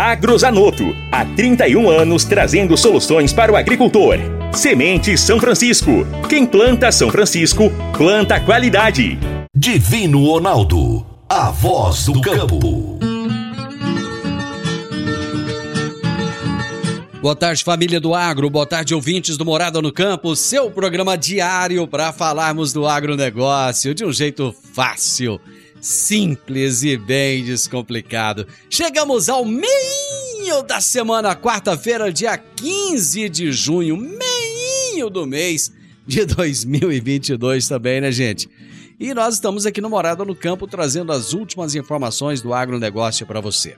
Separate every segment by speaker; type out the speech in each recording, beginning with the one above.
Speaker 1: Agrozanoto. Há 31 anos trazendo soluções para o agricultor. Semente São Francisco. Quem planta São Francisco, planta qualidade.
Speaker 2: Divino Ronaldo. A voz do campo.
Speaker 3: Boa tarde, família do agro. Boa tarde, ouvintes do Morada no Campo. Seu programa diário para falarmos do agronegócio de um jeito fácil, simples e bem descomplicado. Chegamos ao meio da semana, quarta-feira, dia 15 de junho, meio do mês de 2022 também, né, gente? E nós estamos aqui no Morada no Campo trazendo as últimas informações do agronegócio para você.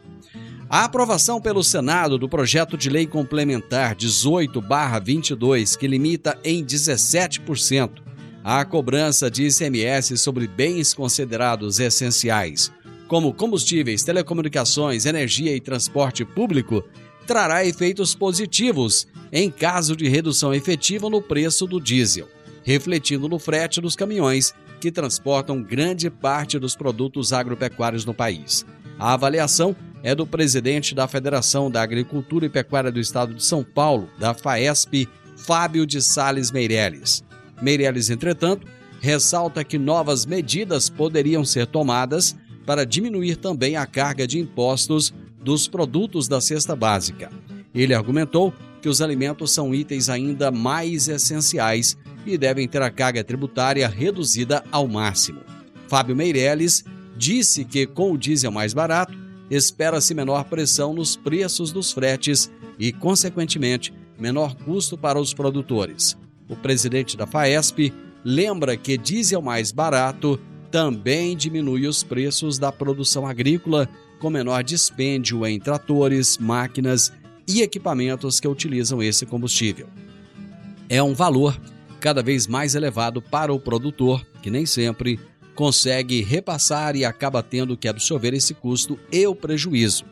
Speaker 3: A aprovação pelo Senado do projeto de lei complementar 18/22, que limita em 17% a cobrança de ICMS sobre bens considerados essenciais, como combustíveis, telecomunicações, energia e transporte público, trará efeitos positivos em caso de redução efetiva no preço do diesel, refletindo no frete dos caminhões que transportam grande parte dos produtos agropecuários no país. A avaliação é do presidente da Federação da Agricultura e Pecuária do Estado de São Paulo, da FAESP, Fábio de Sales Meirelles. Meirelles, entretanto, ressalta que novas medidas poderiam ser tomadas para diminuir também a carga de impostos dos produtos da cesta básica. Ele argumentou que os alimentos são itens ainda mais essenciais e devem ter a carga tributária reduzida ao máximo. Fábio Meirelles disse que, com o diesel mais barato, espera-se menor pressão nos preços dos fretes e, consequentemente, menor custo para os produtores. O presidente da FAESP lembra que diesel mais barato também diminui os preços da produção agrícola, com menor dispêndio em tratores, máquinas e equipamentos que utilizam esse combustível. É um valor cada vez mais elevado para o produtor, que nem sempre consegue repassar e acaba tendo que absorver esse custo e o prejuízo,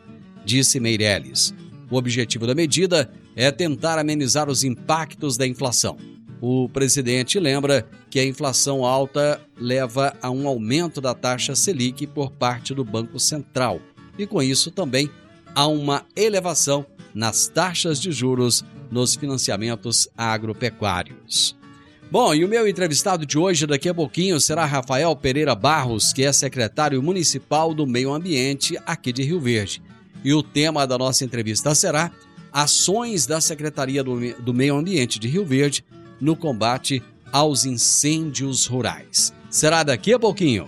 Speaker 3: disse Meirelles. O objetivo da medida é tentar amenizar os impactos da inflação. O presidente lembra que a inflação alta leva a um aumento da taxa Selic por parte do Banco Central e, com isso, também a uma elevação nas taxas de juros nos financiamentos agropecuários. Bom, e o meu entrevistado de hoje, daqui a pouquinho, será Rafael Pereira Barros, que é secretário municipal do Meio Ambiente aqui de Rio Verde. E o tema da nossa entrevista será Ações da Secretaria do Meio Ambiente de Rio Verde no combate aos incêndios rurais. Será daqui a pouquinho.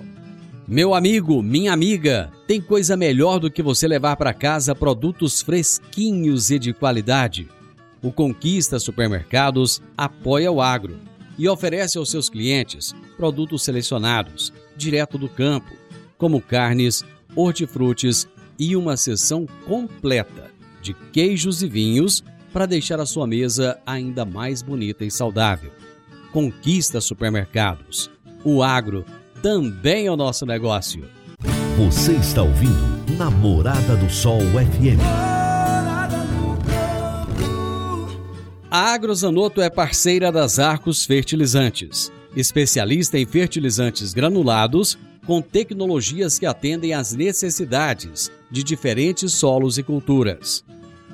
Speaker 3: Meu amigo, minha amiga, tem coisa melhor do que você levar para casa produtos fresquinhos e de qualidade. O Conquista Supermercados apoia o agro e oferece aos seus clientes produtos selecionados, direto do campo, como carnes, hortifrutis e uma seção completa de queijos e vinhos para deixar a sua mesa ainda mais bonita e saudável. Conquista Supermercados. O agro também é o nosso negócio.
Speaker 2: Você está ouvindo Namorada do Sol FM.
Speaker 3: A Agrozanoto é parceira das Arcos Fertilizantes, especialista em fertilizantes granulados com tecnologias que atendem às necessidades de diferentes solos e culturas.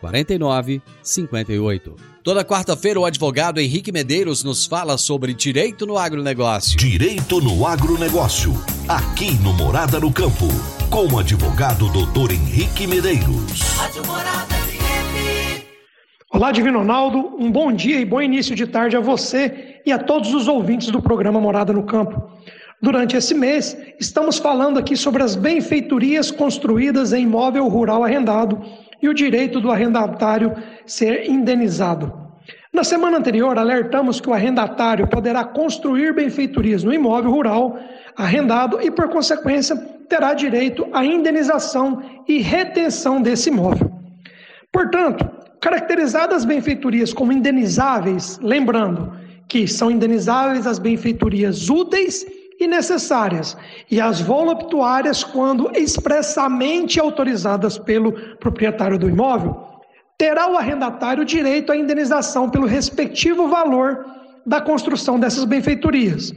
Speaker 3: 4958. Toda quarta-feira, o advogado Henrique Medeiros nos fala sobre direito no agronegócio.
Speaker 2: Direito no agronegócio. Aqui no Morada no Campo. Com o advogado doutor Henrique Medeiros.
Speaker 4: Olá, Divino Ronaldo. Um bom dia e bom início de tarde a você e a todos os ouvintes do programa Morada no Campo. Durante esse mês, estamos falando aqui sobre as benfeitorias construídas em imóvel rural arrendado e o direito do arrendatário ser indenizado. Na semana anterior, alertamos que o arrendatário poderá construir benfeitorias no imóvel rural arrendado e, por consequência, terá direito à indenização e retenção desse imóvel. Portanto, caracterizadas as benfeitorias como indenizáveis, lembrando que são indenizáveis as benfeitorias úteis e necessárias, e as voluptuárias quando expressamente autorizadas pelo proprietário do imóvel, terá o arrendatário direito à indenização pelo respectivo valor da construção dessas benfeitorias.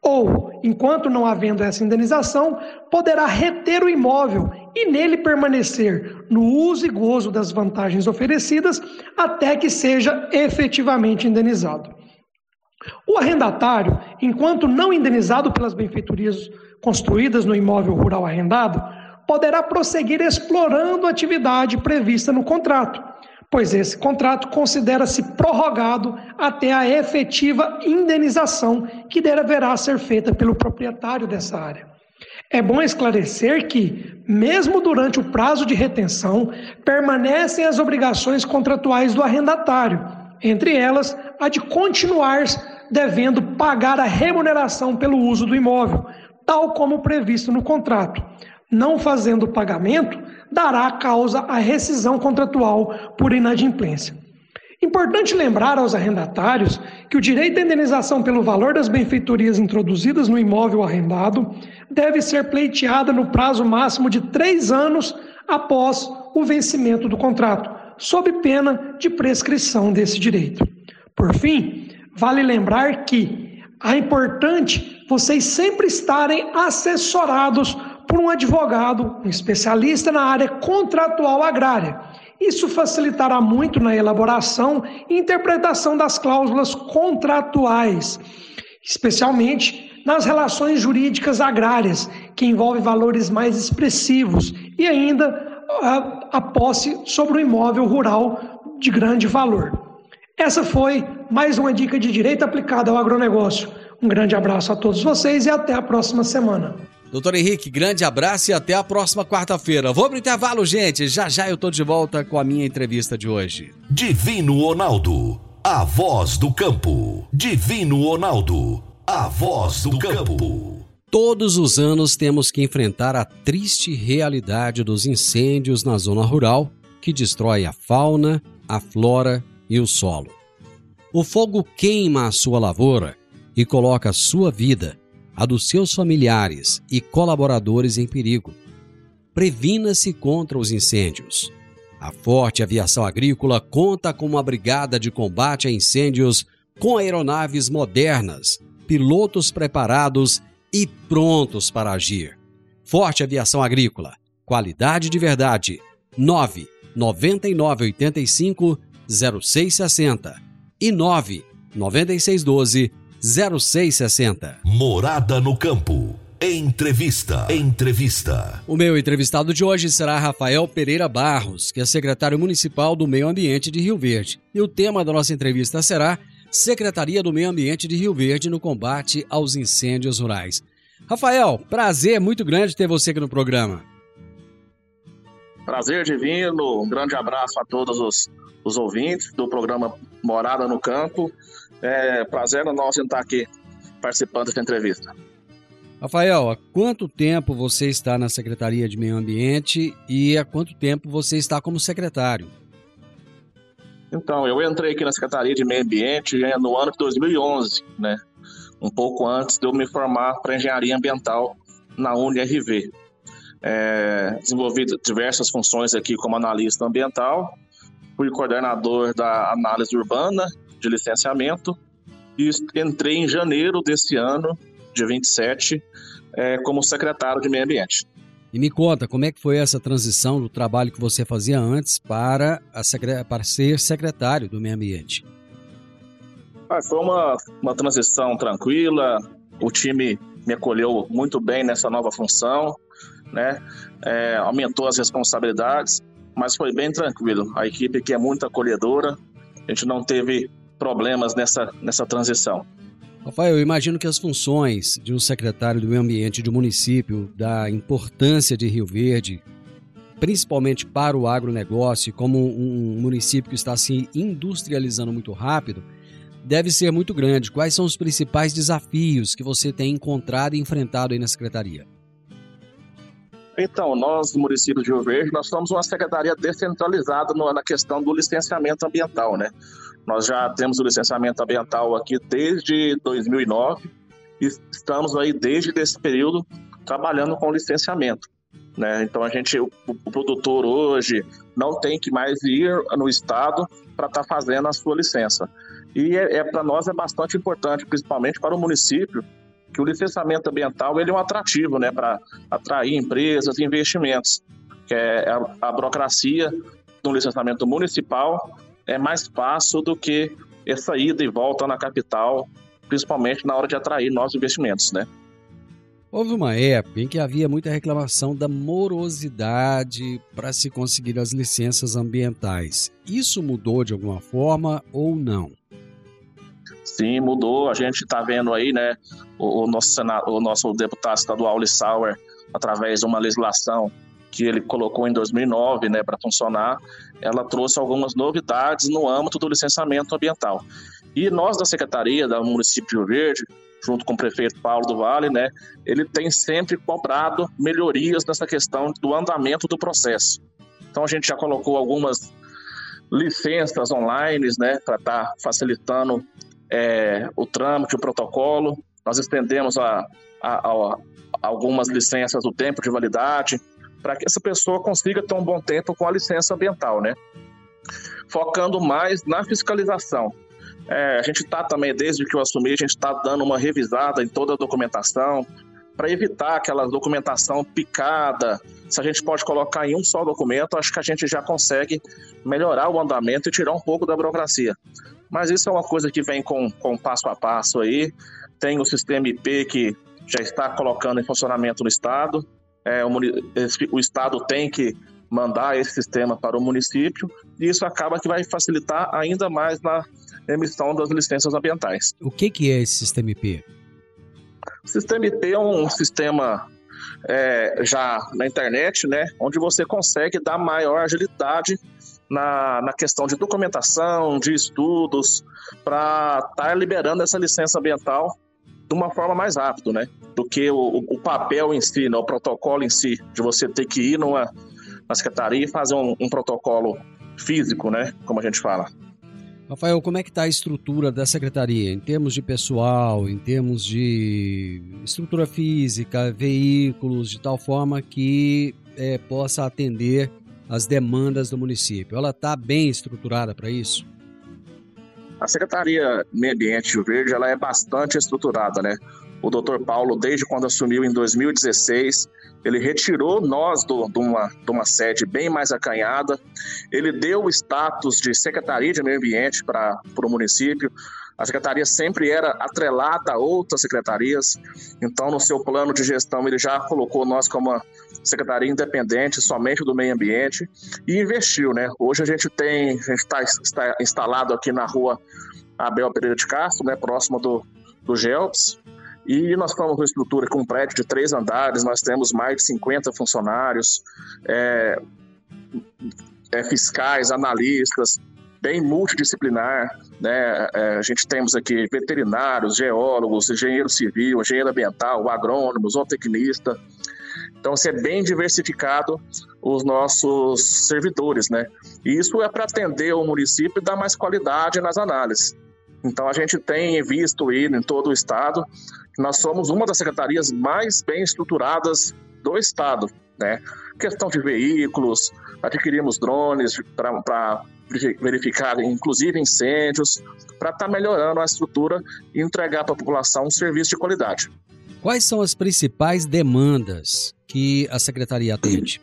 Speaker 4: Ou, enquanto não havendo essa indenização, poderá reter o imóvel e nele permanecer no uso e gozo das vantagens oferecidas até que seja efetivamente indenizado. O arrendatário, enquanto não indenizado pelas benfeitorias construídas no imóvel rural arrendado, poderá prosseguir explorando a atividade prevista no contrato, pois esse contrato considera-se prorrogado até a efetiva indenização que deverá ser feita pelo proprietário dessa área. É bom esclarecer que, mesmo durante o prazo de retenção, permanecem as obrigações contratuais do arrendatário, entre elas a de continuar devendo pagar a remuneração pelo uso do imóvel, tal como previsto no contrato. Não fazendo o pagamento, dará causa à rescisão contratual por inadimplência. Importante lembrar aos arrendatários que o direito à indenização pelo valor das benfeitorias introduzidas no imóvel arrendado deve ser pleiteada no prazo máximo de três anos após o vencimento do contrato, sob pena de prescrição desse direito. Por fim, vale lembrar que é importante vocês sempre estarem assessorados por um advogado, um especialista na área contratual agrária. Isso facilitará muito na elaboração e interpretação das cláusulas contratuais, especialmente nas relações jurídicas agrárias, que envolvem valores mais expressivos, e ainda a, a posse sobre o imóvel rural de grande valor. Essa foi mais uma dica de direito aplicado ao agronegócio. Um grande abraço a todos vocês e até a próxima semana.
Speaker 3: Doutor Henrique, grande abraço e até a próxima quarta-feira. Vou pro intervalo, gente. Já já eu tô de volta com a minha entrevista de hoje.
Speaker 2: Divino Ronaldo, a voz do campo. Divino Ronaldo, a voz do campo.
Speaker 3: Todos os anos temos que enfrentar a triste realidade dos incêndios na zona rural que destrói a fauna, a flora e o solo. O fogo queima a sua lavoura e coloca a sua vida, a dos seus familiares e colaboradores em perigo. Previna-se contra os incêndios. A Forte Aviação Agrícola conta com uma brigada de combate a incêndios com aeronaves modernas, pilotos preparados e prontos para agir. Forte Aviação Agrícola, qualidade de verdade. 9 9985 0660 e 9 9612 0660.
Speaker 2: Morada no campo. Entrevista. Entrevista.
Speaker 3: O meu entrevistado de hoje será Rafael Pereira Barros, que é secretário municipal do Meio Ambiente de Rio Verde. E o tema da nossa entrevista será Secretaria do Meio Ambiente de Rio Verde no combate aos incêndios rurais. Rafael, prazer muito grande ter você aqui no programa.
Speaker 5: Prazer divino, um grande abraço a todos os, os ouvintes do programa Morada no Campo. É prazer nosso estar aqui participando dessa entrevista.
Speaker 3: Rafael, há quanto tempo você está na Secretaria de Meio Ambiente e há quanto tempo você está como secretário?
Speaker 5: Então, eu entrei aqui na Secretaria de Meio Ambiente no ano de 2011, né? Um pouco antes de eu me formar para Engenharia Ambiental na UniRV. É, desenvolvi diversas funções aqui como analista ambiental, fui coordenador da análise urbana de licenciamento e entrei em janeiro desse ano, dia 27, é, como secretário de Meio Ambiente.
Speaker 3: E me conta, como é que foi essa transição do trabalho que você fazia antes para, a, para ser secretário do Meio Ambiente?
Speaker 5: Ah, foi uma, uma transição tranquila, o time me acolheu muito bem nessa nova função, né? É, aumentou as responsabilidades, mas foi bem tranquilo. A equipe aqui é muito acolhedora, a gente não teve problemas nessa, nessa transição.
Speaker 3: Rafael, eu imagino que as funções de um secretário do meio ambiente de um município, da importância de Rio Verde, principalmente para o agronegócio, como um município que está se industrializando muito rápido, deve ser muito grande. Quais são os principais desafios que você tem encontrado e enfrentado aí na secretaria?
Speaker 5: Então, nós do município de Rio Verde, nós somos uma secretaria descentralizada na questão do licenciamento ambiental, né? Nós já temos o licenciamento ambiental aqui desde 2009 e estamos aí desde esse período trabalhando com licenciamento. Né? Então a gente, o, o produtor hoje não tem que mais ir no estado para estar tá fazendo a sua licença. E é, é para nós é bastante importante, principalmente para o município, que o licenciamento ambiental ele é um atrativo, né, para atrair empresas e investimentos. Que é a, a burocracia do licenciamento municipal é mais fácil do que essa ida e volta na capital, principalmente na hora de atrair novos investimentos, né?
Speaker 3: Houve uma época em que havia muita reclamação da morosidade para se conseguir as licenças ambientais. Isso mudou de alguma forma ou não?
Speaker 5: Sim, mudou. A gente está vendo aí, né, o, o nosso senado, o nosso deputado estadual Lissauer, através de uma legislação que ele colocou em 2009, né, para funcionar, ela trouxe algumas novidades no âmbito do licenciamento ambiental. E nós da Secretaria do Município Verde, junto com o prefeito Paulo do Vale, né, ele tem sempre cobrado melhorias nessa questão do andamento do processo. Então a gente já colocou algumas licenças online, né, para estar tá facilitando é, o trâmite, o protocolo. Nós estendemos a, a, a, algumas licenças o tempo de validade para que essa pessoa consiga ter um bom tempo com a licença ambiental, né? Focando mais na fiscalização. É, a gente está também, desde que eu assumi, a gente está dando uma revisada em toda a documentação para evitar aquela documentação picada. Se a gente pode colocar em um só documento, acho que a gente já consegue melhorar o andamento e tirar um pouco da burocracia. Mas isso é uma coisa que vem com, com passo a passo aí. Tem o sistema IP que já está colocando em funcionamento no Estado. É, o, o Estado tem que mandar esse sistema para o município e isso acaba que vai facilitar ainda mais na emissão das licenças ambientais.
Speaker 3: O que, que é esse sistema IP?
Speaker 5: O sistema IP é um sistema é, já na internet, né, onde você consegue dar maior agilidade na, na questão de documentação, de estudos, para estar tá liberando essa licença ambiental de uma forma mais rápida, né? Do que o, o papel em si, né? o protocolo em si, de você ter que ir numa, na secretaria e fazer um, um protocolo físico, né? Como a gente fala.
Speaker 3: Rafael, como é que está a estrutura da secretaria em termos de pessoal, em termos de estrutura física, veículos, de tal forma que é, possa atender as demandas do município? Ela está bem estruturada para isso?
Speaker 5: A Secretaria Meio Ambiente Verde ela é bastante estruturada, né? O doutor Paulo, desde quando assumiu em 2016, ele retirou nós do, de, uma, de uma sede bem mais acanhada, ele deu o status de Secretaria de Meio Ambiente para o município, a secretaria sempre era atrelada a outras secretarias, então no seu plano de gestão ele já colocou nós como uma secretaria independente somente do meio ambiente e investiu, né? Hoje a gente tem, a gente está, está instalado aqui na rua Abel Pereira de Castro, né, próximo do, do GELPS, e nós estamos uma estrutura com um prédio de três andares, nós temos mais de 50 funcionários, é, é, fiscais, analistas, bem multidisciplinar, né? É, a gente temos aqui veterinários, geólogos, engenheiro civil, engenheiro ambiental, agrônomos, zootecnista. Então, você é bem diversificado os nossos servidores, né? E isso é para atender o município e dar mais qualidade nas análises. Então, a gente tem visto aí em todo o estado que nós somos uma das secretarias mais bem estruturadas do estado, né? Questão de veículos, adquirimos drones para verificar, inclusive, incêndios, para estar tá melhorando a estrutura e entregar para a população um serviço de qualidade.
Speaker 3: Quais são as principais demandas que a secretaria atende?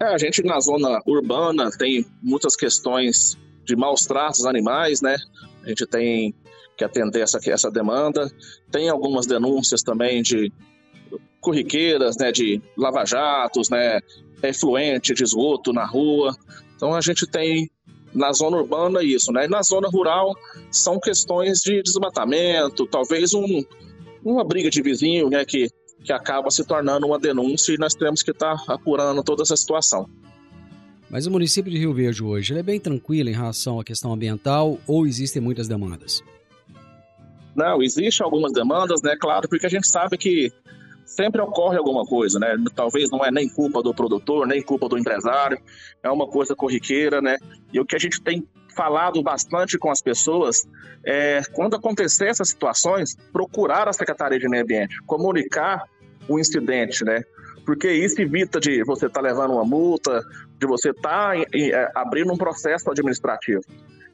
Speaker 5: É, a gente na zona urbana tem muitas questões de maus tratos animais, né? A gente tem que atender essa, essa demanda. Tem algumas denúncias também de corriqueiras, né, de lava-jatos, né, efluente de esgoto na rua. Então a gente tem na zona urbana isso, né? E na zona rural são questões de desmatamento, talvez um, uma briga de vizinho, né, que, que acaba se tornando uma denúncia e nós temos que estar tá apurando toda essa situação.
Speaker 3: Mas o município de Rio Verde hoje é bem tranquilo em relação à questão ambiental ou existem muitas demandas?
Speaker 5: Não, existem algumas demandas, né? Claro, porque a gente sabe que sempre ocorre alguma coisa, né? Talvez não é nem culpa do produtor, nem culpa do empresário, é uma coisa corriqueira, né? E o que a gente tem falado bastante com as pessoas é, quando acontecer essas situações, procurar a Secretaria de Meio Ambiente, comunicar o incidente, né? Porque isso evita de você estar tá levando uma multa, de você estar tá, é, abrindo um processo administrativo.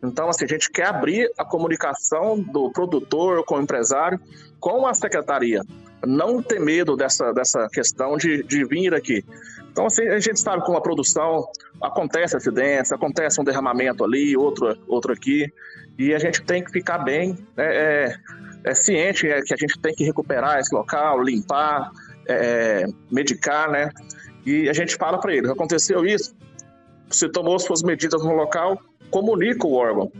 Speaker 5: Então, assim, a gente quer abrir a comunicação do produtor com o empresário com a secretaria. Não ter medo dessa, dessa questão de, de vir aqui. Então, assim, a gente sabe com a produção acontece acidentes, acontece um derramamento ali, outro, outro aqui, e a gente tem que ficar bem né, é, é, ciente é, que a gente tem que recuperar esse local, limpar, é, medicar, né? E a gente fala para ele: aconteceu isso, você tomou suas medidas no local, comunica o órgão,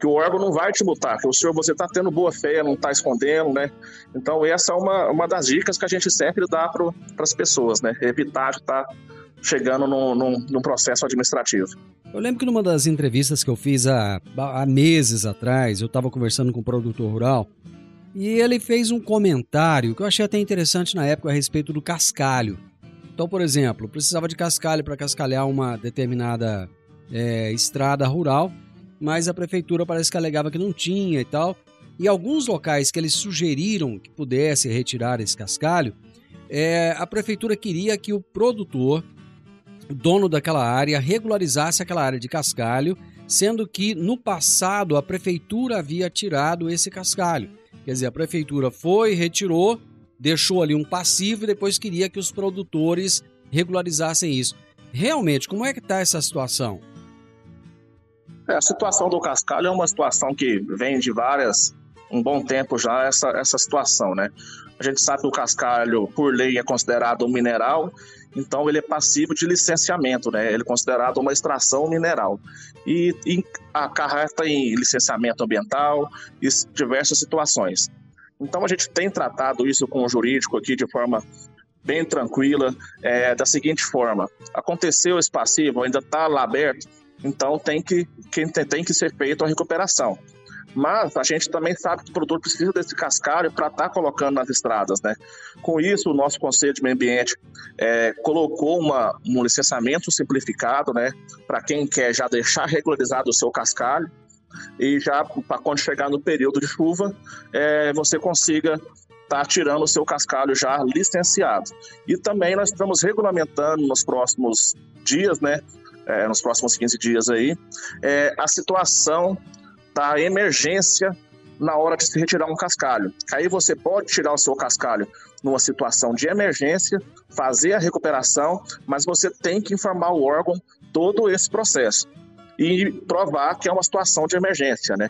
Speaker 5: que o órgão não vai te multar, que o senhor você está tendo boa fé, não está escondendo, né? Então essa é uma, uma das dicas que a gente sempre dá para as pessoas, né? Evitar de estar tá chegando num, num, num, processo administrativo.
Speaker 3: Eu lembro que numa das entrevistas que eu fiz há, há meses atrás, eu estava conversando com um produtor rural e ele fez um comentário que eu achei até interessante na época a respeito do cascalho. Então, por exemplo, precisava de cascalho para cascalhar uma determinada é, estrada rural, mas a prefeitura parece que alegava que não tinha e tal. E alguns locais que eles sugeriram que pudesse retirar esse cascalho, é, a prefeitura queria que o produtor, dono daquela área, regularizasse aquela área de cascalho, sendo que no passado a prefeitura havia tirado esse cascalho. Quer dizer, a prefeitura foi, retirou, deixou ali um passivo e depois queria que os produtores regularizassem isso. Realmente, como é que está essa situação?
Speaker 5: É, a situação do cascalho é uma situação que vem de várias, um bom tempo já, essa, essa situação, né? A gente sabe que o cascalho, por lei, é considerado um mineral, então ele é passivo de licenciamento, né? Ele é considerado uma extração mineral. E, e acarreta em licenciamento ambiental e diversas situações. Então a gente tem tratado isso com o jurídico aqui de forma bem tranquila, é, da seguinte forma: aconteceu esse passivo, ainda está lá aberto, então tem que, que, tem que ser feita a recuperação. Mas a gente também sabe que o produtor precisa desse cascalho para estar tá colocando nas estradas, né? Com isso, o nosso Conselho de Meio Ambiente é, colocou uma, um licenciamento simplificado, né? Para quem quer já deixar regularizado o seu cascalho e já para quando chegar no período de chuva, é, você consiga estar tá tirando o seu cascalho já licenciado. E também nós estamos regulamentando nos próximos dias, né? é, nos próximos 15 dias aí, é a situação da emergência na hora de se retirar um cascalho. Aí você pode tirar o seu cascalho numa situação de emergência, fazer a recuperação, mas você tem que informar o órgão todo esse processo e provar que é uma situação de emergência, né?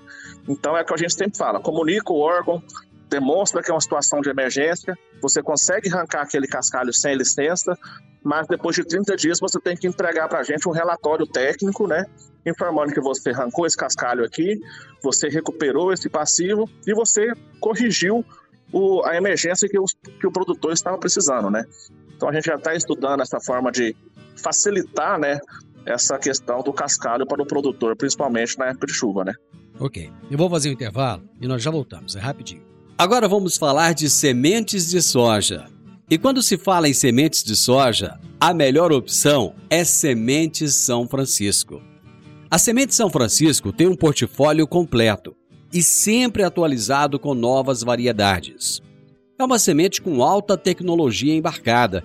Speaker 5: Então é o que a gente sempre fala, comunica o órgão, demonstra que é uma situação de emergência, você consegue arrancar aquele cascalho sem licença, mas depois de 30 dias você tem que entregar para a gente um relatório técnico, né? Informando que você arrancou esse cascalho aqui, você recuperou esse passivo e você corrigiu o, a emergência que, os, que o produtor estava precisando, né? Então a gente já está estudando essa forma de facilitar, né? Essa questão do cascalho para o produtor, principalmente na época de chuva, né?
Speaker 3: Ok. Eu vou fazer um intervalo e nós já voltamos, é rapidinho. Agora vamos falar de sementes de soja. E quando se fala em sementes de soja, a melhor opção é Sementes São Francisco. A Semente São Francisco tem um portfólio completo e sempre atualizado com novas variedades. É uma semente com alta tecnologia embarcada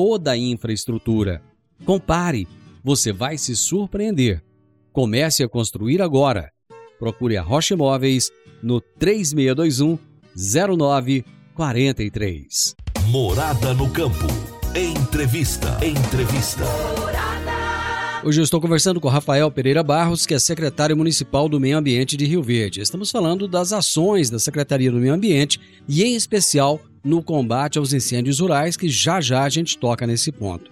Speaker 3: toda a infraestrutura. Compare, você vai se surpreender. Comece a construir agora. Procure a Rocha Imóveis no 3621 0943.
Speaker 2: Morada no campo. Entrevista. Entrevista.
Speaker 3: Hoje eu estou conversando com Rafael Pereira Barros, que é secretário municipal do Meio Ambiente de Rio Verde. Estamos falando das ações da Secretaria do Meio Ambiente e, em especial, no combate aos incêndios rurais, que já já a gente toca nesse ponto.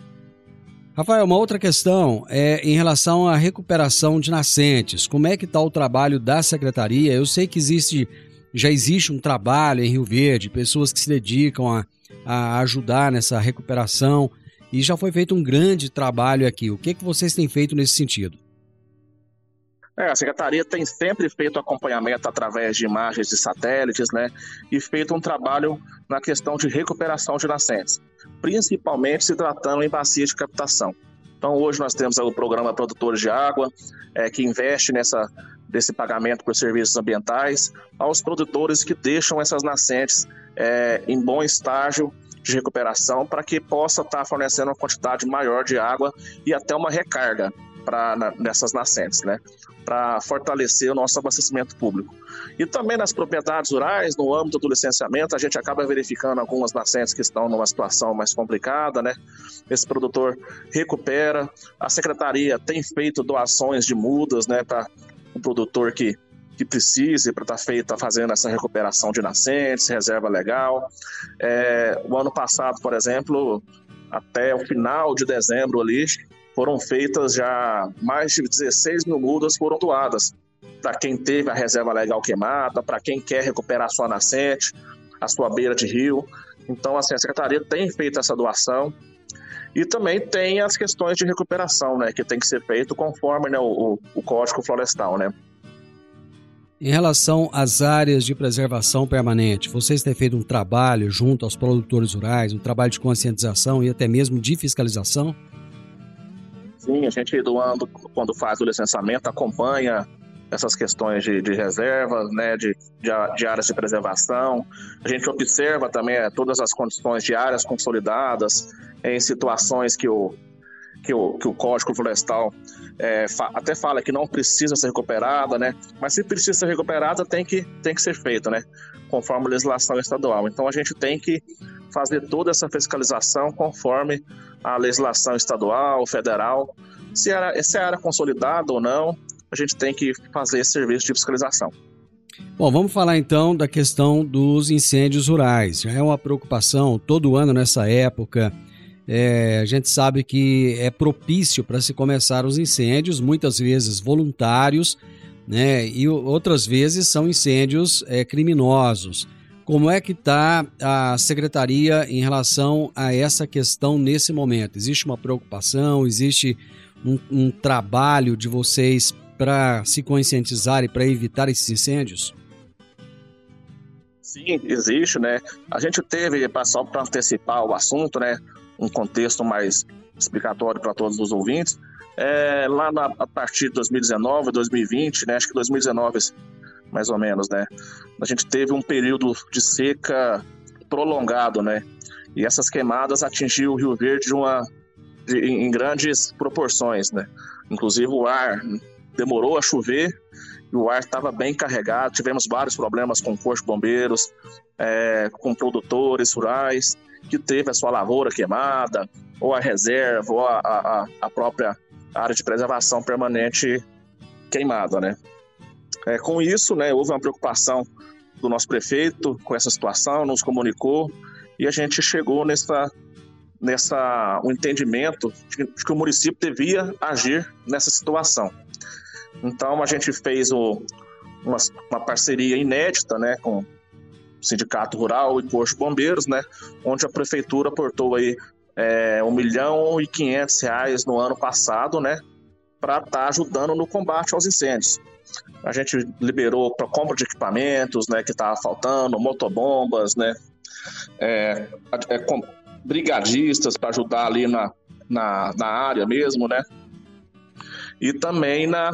Speaker 3: Rafael, uma outra questão é em relação à recuperação de nascentes. Como é que está o trabalho da secretaria? Eu sei que existe, já existe um trabalho em Rio Verde, pessoas que se dedicam a, a ajudar nessa recuperação e já foi feito um grande trabalho aqui. O que, que vocês têm feito nesse sentido?
Speaker 5: É, a Secretaria tem sempre feito acompanhamento através de imagens de satélites, né? E feito um trabalho na questão de recuperação de nascentes, principalmente se tratando em bacias de captação. Então, hoje nós temos o programa Produtores de Água, é, que investe nessa, desse pagamento por serviços ambientais aos produtores que deixam essas nascentes é, em bom estágio de recuperação para que possa estar tá fornecendo uma quantidade maior de água e até uma recarga para nessas nascentes, né? Para fortalecer o nosso abastecimento público. E também nas propriedades rurais, no âmbito do licenciamento, a gente acaba verificando algumas nascentes que estão numa situação mais complicada, né? Esse produtor recupera. A secretaria tem feito doações de mudas, né, para o produtor que que precise para estar tá feita, fazendo essa recuperação de nascentes, reserva legal. É, o ano passado, por exemplo, até o final de dezembro ali, foram feitas já mais de 16 mil mudas foram doadas para quem teve a reserva legal queimada, para quem quer recuperar sua nascente, a sua beira de rio. Então, assim, a secretaria tem feito essa doação. E também tem as questões de recuperação, né, que tem que ser feito conforme né, o, o Código Florestal, né.
Speaker 3: Em relação às áreas de preservação permanente, vocês têm feito um trabalho junto aos produtores rurais, um trabalho de conscientização e até mesmo de fiscalização?
Speaker 5: Sim, a gente do ano, quando faz o licenciamento, acompanha essas questões de, de reservas, né, de, de, de, áreas de preservação. A gente observa também é, todas as condições de áreas consolidadas em situações que o, que o, que o Código Florestal é, fa até fala que não precisa ser recuperada, né? Mas se precisa ser recuperada, tem que, tem que ser feito, né? Conforme a legislação estadual. Então a gente tem que fazer toda essa fiscalização conforme a legislação estadual, federal. Se, era, se era consolidada ou não, a gente tem que fazer esse serviço de fiscalização.
Speaker 3: Bom, vamos falar então da questão dos incêndios rurais. É uma preocupação todo ano nessa época. É, a gente sabe que é propício para se começar os incêndios, muitas vezes voluntários, né? E outras vezes são incêndios é, criminosos. Como é que está a secretaria em relação a essa questão nesse momento? Existe uma preocupação? Existe um, um trabalho de vocês para se conscientizar e para evitar esses incêndios?
Speaker 5: Sim, existe, né? A gente teve, só para antecipar o assunto, né? um contexto mais explicatório para todos os ouvintes. É, lá na, a partir de 2019, 2020, né, acho que 2019 mais ou menos, né, a gente teve um período de seca prolongado, né, e essas queimadas atingiu o Rio Verde de uma, de, em grandes proporções, né, inclusive o ar demorou a chover e o ar estava bem carregado, tivemos vários problemas com Corpo Bombeiros, é, com produtores rurais, que teve a sua lavoura queimada, ou a reserva, ou a, a, a própria área de preservação permanente queimada, né? É, com isso, né, houve uma preocupação do nosso prefeito com essa situação, nos comunicou e a gente chegou nessa nessa um entendimento de que o município devia agir nessa situação. Então a gente fez o, uma, uma parceria inédita, né, com o Sindicato Rural e Corpo de Bombeiros, né, onde a prefeitura aportou aí é, 1 milhão e 500 reais no ano passado, né, para estar tá ajudando no combate aos incêndios. A gente liberou para compra de equipamentos, né, que estava faltando, motobombas, né, é, é, com, brigadistas para ajudar ali na, na, na, área mesmo, né, e também na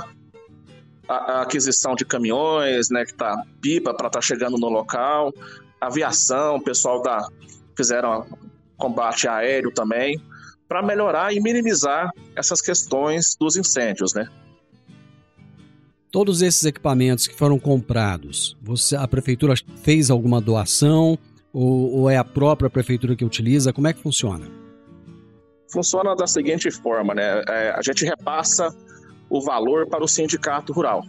Speaker 5: a, a aquisição de caminhões, né, que tá pipa para estar tá chegando no local, aviação, pessoal da fizeram combate aéreo também, para melhorar e minimizar essas questões dos incêndios, né?
Speaker 3: Todos esses equipamentos que foram comprados, você, a prefeitura fez alguma doação ou, ou é a própria prefeitura que utiliza? Como é que funciona?
Speaker 5: Funciona da seguinte forma, né? É, a gente repassa o valor para o sindicato rural.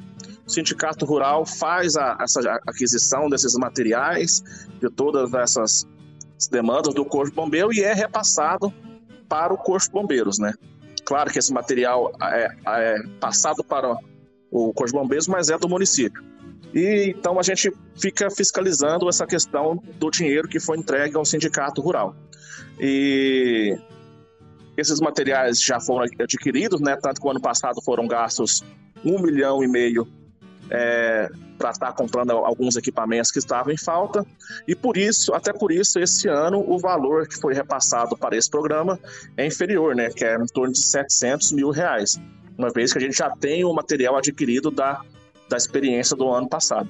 Speaker 5: O sindicato rural faz a, essa aquisição desses materiais, de todas essas demandas do Corpo Bombeiro e é repassado para o Corpo Bombeiros, né? Claro que esse material é, é passado para o Corpo de Bombeiros, mas é do município. E então a gente fica fiscalizando essa questão do dinheiro que foi entregue ao sindicato rural. E esses materiais já foram adquiridos, né? Tanto que o ano passado foram gastos um milhão e meio é, para estar tá comprando alguns equipamentos que estavam em falta. E por isso, até por isso, esse ano o valor que foi repassado para esse programa é inferior, né? Que é em torno de 700 mil reais. Uma vez que a gente já tem o material adquirido da, da experiência do ano passado.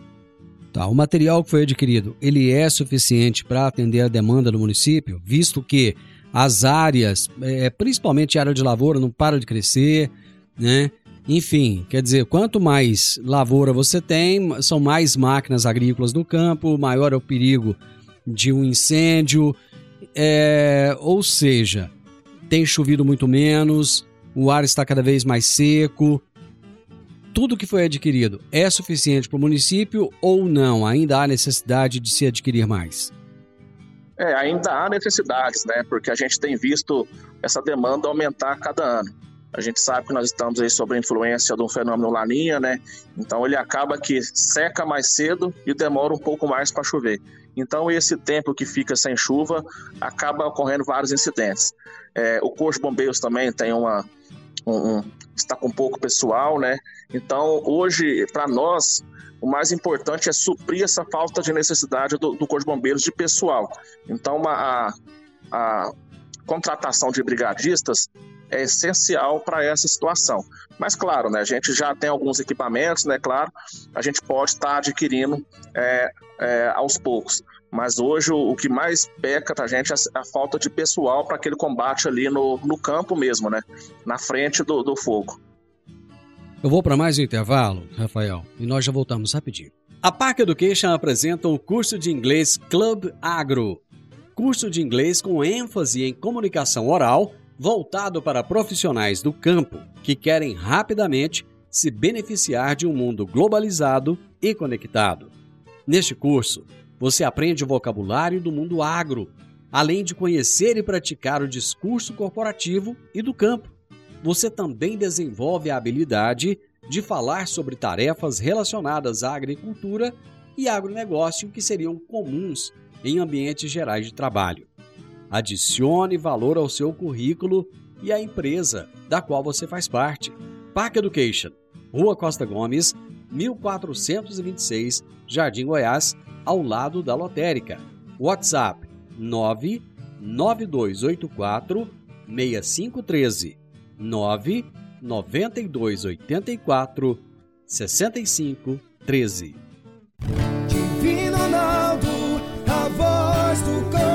Speaker 3: Tá, o material que foi adquirido, ele é suficiente para atender a demanda do município, visto que as áreas, é, principalmente a área de lavoura, não para de crescer, né? Enfim, quer dizer, quanto mais lavoura você tem, são mais máquinas agrícolas no campo, maior é o perigo de um incêndio. É, ou seja, tem chovido muito menos, o ar está cada vez mais seco. Tudo que foi adquirido é suficiente para o município ou não? Ainda há necessidade de se adquirir mais?
Speaker 5: É, ainda há necessidades, né? Porque a gente tem visto essa demanda aumentar a cada ano. A gente sabe que nós estamos aí sob a influência do fenômeno Laninha, né? Então ele acaba que seca mais cedo e demora um pouco mais para chover. Então esse tempo que fica sem chuva acaba ocorrendo vários incidentes. É, o Corpo de Bombeiros também tem uma um, um, está com pouco pessoal, né? Então hoje para nós o mais importante é suprir essa falta de necessidade do, do Corpo de Bombeiros de pessoal. Então, uma, a, a contratação de brigadistas é essencial para essa situação. Mas, claro, né, a gente já tem alguns equipamentos, né, claro, a gente pode estar tá adquirindo é, é, aos poucos. Mas hoje o, o que mais peca para a gente é a falta de pessoal para aquele combate ali no, no campo mesmo, né, na frente do, do fogo.
Speaker 3: Eu vou para mais um intervalo, Rafael, e nós já voltamos rapidinho. A Park Education apresenta o curso de inglês Club Agro. Curso de inglês com ênfase em comunicação oral, voltado para profissionais do campo que querem rapidamente se beneficiar de um mundo globalizado e conectado. Neste curso, você aprende o vocabulário do mundo agro, além de conhecer e praticar o discurso corporativo e do campo você também desenvolve a habilidade de falar sobre tarefas relacionadas à agricultura e agronegócio que seriam comuns em ambientes gerais de trabalho. Adicione valor ao seu currículo e à empresa da qual você faz parte. Park Education, Rua Costa Gomes, 1426, Jardim Goiás, ao lado da lotérica. WhatsApp 99284 6513 9 92 84 65 13.
Speaker 6: Divino Ronaldo, a voz do campo.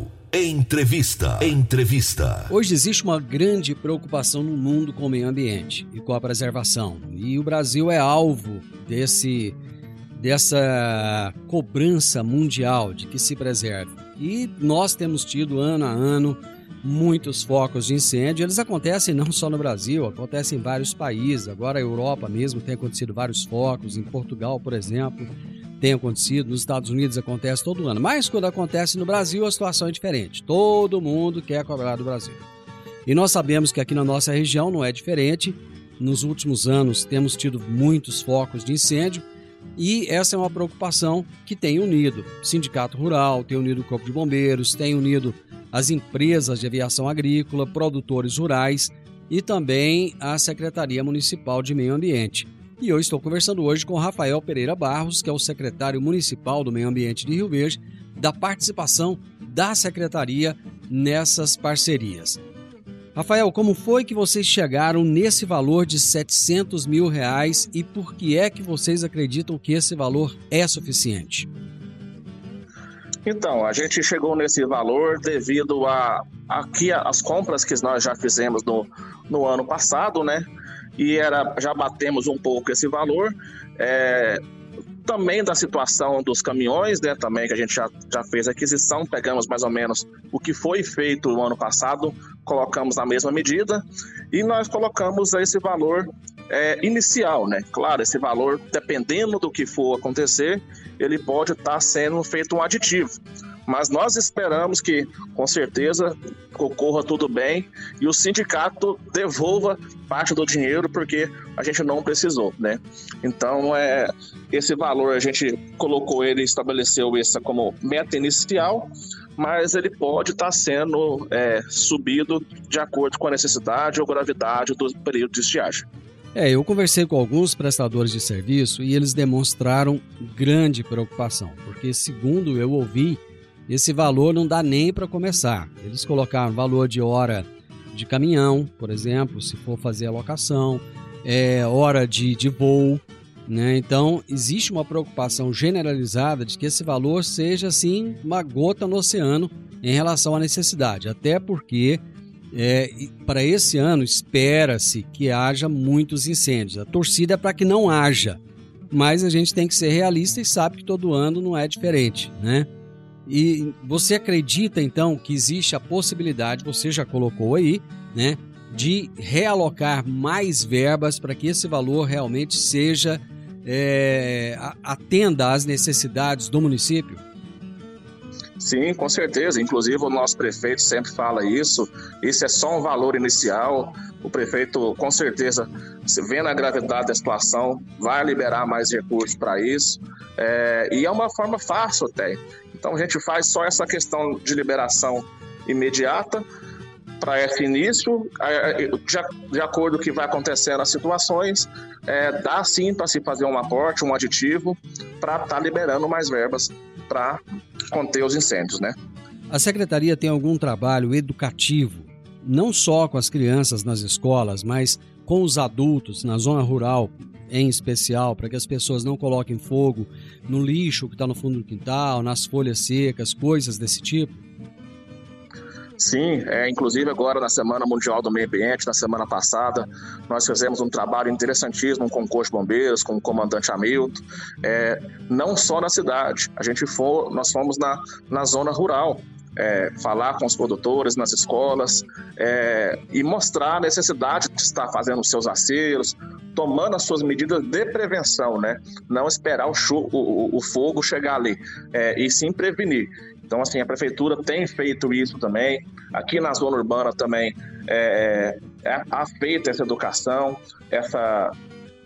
Speaker 2: Entrevista. Entrevista.
Speaker 3: Hoje existe uma grande preocupação no mundo com o meio ambiente e com a preservação. E o Brasil é alvo desse dessa cobrança mundial de que se preserve. E nós temos tido ano a ano muitos focos de incêndio. Eles acontecem não só no Brasil, acontecem em vários países. Agora a Europa mesmo tem acontecido vários focos, em Portugal, por exemplo, tem acontecido, nos Estados Unidos acontece todo ano. Mas quando acontece no Brasil, a situação é diferente. Todo mundo quer cobrar do Brasil. E nós sabemos que aqui na nossa região não é diferente. Nos últimos anos temos tido muitos focos de incêndio e essa é uma preocupação que tem unido Sindicato Rural, tem unido o Corpo de Bombeiros, tem unido as empresas de aviação agrícola, produtores rurais e também a Secretaria Municipal de Meio Ambiente. E eu estou conversando hoje com Rafael Pereira Barros, que é o secretário municipal do Meio Ambiente de Rio Verde, da participação da secretaria nessas parcerias. Rafael, como foi que vocês chegaram nesse valor de 700 mil reais e por que é que vocês acreditam que esse valor é suficiente?
Speaker 5: Então, a gente chegou nesse valor devido a aqui as compras que nós já fizemos no, no ano passado, né? E era, já batemos um pouco esse valor. É, também da situação dos caminhões, né? Também que a gente já, já fez aquisição, pegamos mais ou menos o que foi feito no ano passado, colocamos na mesma medida e nós colocamos esse valor é, inicial, né? Claro, esse valor, dependendo do que for acontecer, ele pode estar tá sendo feito um aditivo. Mas nós esperamos que, com certeza, ocorra tudo bem e o sindicato devolva parte do dinheiro porque a gente não precisou, né? Então, é, esse valor a gente colocou ele, estabeleceu essa como meta inicial, mas ele pode estar tá sendo é, subido de acordo com a necessidade ou gravidade do período de estiagem.
Speaker 3: É, eu conversei com alguns prestadores de serviço e eles demonstraram grande preocupação, porque segundo eu ouvi, esse valor não dá nem para começar. Eles colocaram valor de hora de caminhão, por exemplo, se for fazer a locação, é, hora de, de voo. Né? Então, existe uma preocupação generalizada de que esse valor seja assim uma gota no oceano em relação à necessidade, até porque é, para esse ano espera-se que haja muitos incêndios. A torcida é para que não haja, mas a gente tem que ser realista e sabe que todo ano não é diferente, né? E você acredita então que existe a possibilidade, você já colocou aí, né, de realocar mais verbas para que esse valor realmente seja é, atenda às necessidades do município?
Speaker 5: Sim, com certeza. Inclusive o nosso prefeito sempre fala isso. Isso é só um valor inicial. O prefeito, com certeza, vendo a gravidade da situação, vai liberar mais recursos para isso. É, e é uma forma fácil até. Então a gente faz só essa questão de liberação imediata para esse início, de, de acordo com o que vai acontecendo nas situações, é, dá sim para se fazer um aporte, um aditivo, para estar tá liberando mais verbas para conter os incêndios, né?
Speaker 3: A secretaria tem algum trabalho educativo, não só com as crianças nas escolas, mas com os adultos na zona rural, em especial, para que as pessoas não coloquem fogo no lixo que está no fundo do quintal, nas folhas secas, coisas desse tipo?
Speaker 5: Sim, é, inclusive agora na Semana Mundial do Meio Ambiente, na semana passada, nós fizemos um trabalho interessantíssimo com o Corpo de Bombeiros, com o comandante Hamilton, é, não só na cidade, a gente for, nós fomos na, na zona rural, é, falar com os produtores nas escolas é, e mostrar a necessidade de estar fazendo os seus aceros, tomando as suas medidas de prevenção, né? Não esperar o, o, o fogo chegar ali, é, e sim prevenir. Então, assim, a prefeitura tem feito isso também. Aqui na zona urbana também é, é, é feita essa educação, essa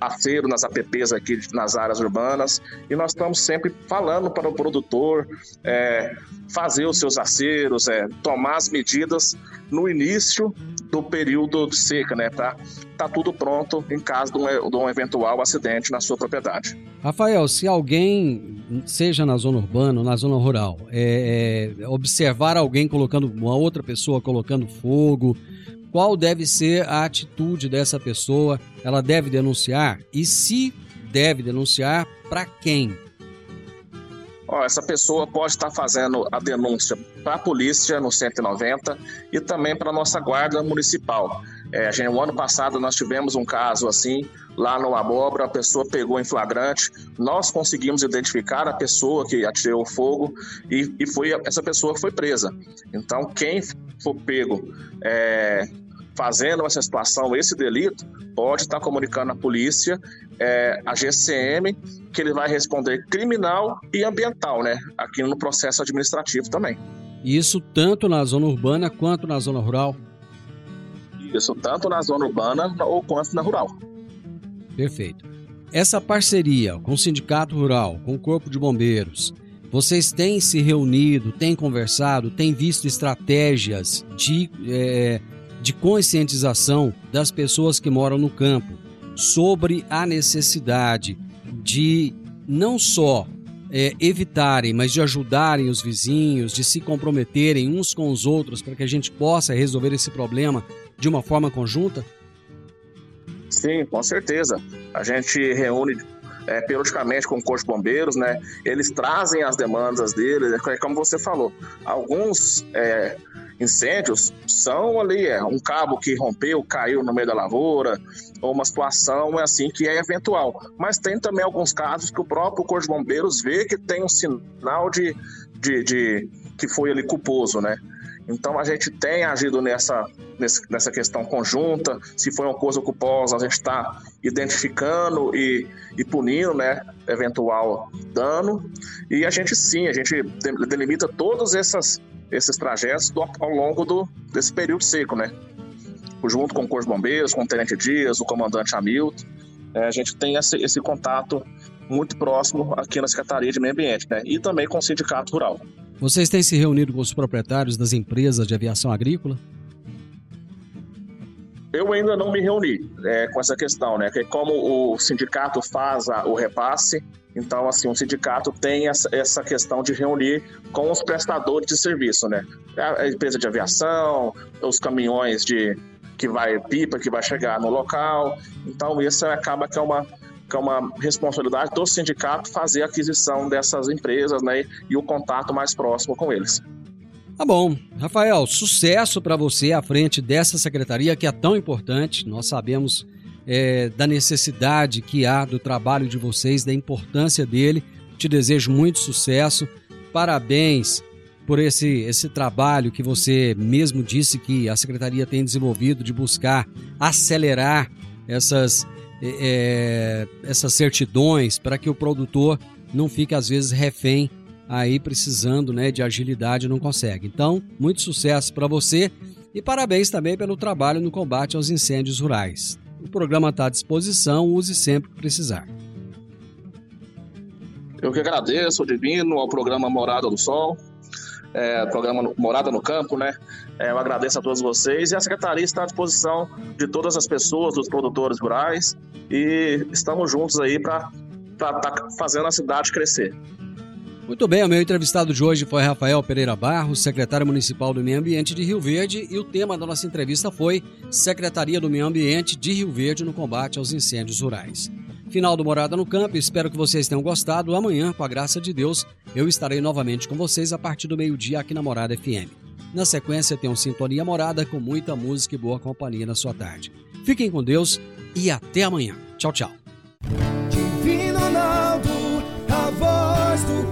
Speaker 5: aceiro nas APPs aqui nas áreas urbanas e nós estamos sempre falando para o produtor é, fazer os seus aceros, é, tomar as medidas no início do período de seca, né? Para tá tudo pronto em caso de um, de um, eventual acidente na sua propriedade.
Speaker 3: Rafael, se alguém, seja na zona urbana ou na zona rural, é, é, observar alguém colocando, uma outra pessoa colocando fogo, qual deve ser a atitude dessa pessoa? Ela deve denunciar? E se deve denunciar, para quem?
Speaker 5: Ó, essa pessoa pode estar fazendo a denúncia para a polícia no 190 e também para a nossa guarda municipal. É, gente, o ano passado nós tivemos um caso assim, lá no Abóbora, a pessoa pegou em flagrante, nós conseguimos identificar a pessoa que atirou o fogo e, e foi essa pessoa foi presa. Então, quem for pego é, fazendo essa situação, esse delito, pode estar comunicando à polícia, é, a GCM, que ele vai responder criminal e ambiental, né? Aqui no processo administrativo também.
Speaker 3: Isso tanto na zona urbana quanto na zona rural?
Speaker 5: Isso, tanto na zona urbana ou quanto na rural.
Speaker 3: Perfeito. Essa parceria com o Sindicato Rural, com o Corpo de Bombeiros, vocês têm se reunido, têm conversado, têm visto estratégias de é, de conscientização das pessoas que moram no campo sobre a necessidade de não só é, evitarem, mas de ajudarem os vizinhos, de se comprometerem uns com os outros para que a gente possa resolver esse problema de uma forma conjunta?
Speaker 5: Sim, com certeza. A gente reúne é, periodicamente com o Corpo de Bombeiros, né? Eles trazem as demandas deles, é como você falou. Alguns é, incêndios são ali, é um cabo que rompeu, caiu no meio da lavoura, ou uma situação assim que é eventual. Mas tem também alguns casos que o próprio Corpo de Bombeiros vê que tem um sinal de, de, de que foi ali culposo, né? Então a gente tem agido nessa, nessa questão conjunta. Se foi uma coisa culposa, a gente está identificando e, e punindo, né, eventual dano. E a gente sim, a gente delimita todas essas esses trajetos do, ao longo do, desse período seco, né? Junto com o Corpo de Bombeiros, com o Tenente Dias, o Comandante Hamilton, é, a gente tem esse, esse contato muito próximo aqui na Secretaria de Meio Ambiente, né? E também com o Sindicato Rural.
Speaker 3: Vocês têm se reunido com os proprietários das empresas de aviação agrícola?
Speaker 5: Eu ainda não me reuni é, com essa questão, né? Que como o sindicato faz a, o repasse, então, assim, o sindicato tem essa, essa questão de reunir com os prestadores de serviço, né? A empresa de aviação, os caminhões de que vai pipa, que vai chegar no local. Então, isso acaba que é uma que é uma responsabilidade do sindicato fazer a aquisição dessas empresas, né? E o contato mais próximo com eles.
Speaker 3: Tá bom. Rafael, sucesso para você à frente dessa secretaria que é tão importante. Nós sabemos é, da necessidade que há do trabalho de vocês, da importância dele. Te desejo muito sucesso. Parabéns por esse, esse trabalho que você mesmo disse que a secretaria tem desenvolvido de buscar acelerar essas, é, é essas certidões para que o produtor não fique às vezes refém aí precisando né, de agilidade não consegue. Então, muito sucesso para você e parabéns também pelo trabalho no combate aos incêndios rurais. O programa está à disposição, use sempre que precisar.
Speaker 5: Eu que agradeço, Divino, ao programa Morada do Sol, é, programa Morada no Campo, né? É, eu agradeço a todos vocês e a Secretaria está à disposição de todas as pessoas, dos produtores rurais e estamos juntos aí para estar tá fazendo a cidade crescer.
Speaker 3: Muito bem, o meu entrevistado de hoje foi Rafael Pereira Barros, secretário municipal do Meio Ambiente de Rio Verde, e o tema da nossa entrevista foi Secretaria do Meio Ambiente de Rio Verde no combate aos incêndios rurais. Final do Morada no Campo, espero que vocês tenham gostado. Amanhã, com a graça de Deus, eu estarei novamente com vocês a partir do meio-dia aqui na Morada FM. Na sequência, tem um Sintonia Morada com muita música e boa companhia na sua tarde. Fiquem com Deus e até amanhã. Tchau, tchau.
Speaker 6: Divino Ronaldo, a voz do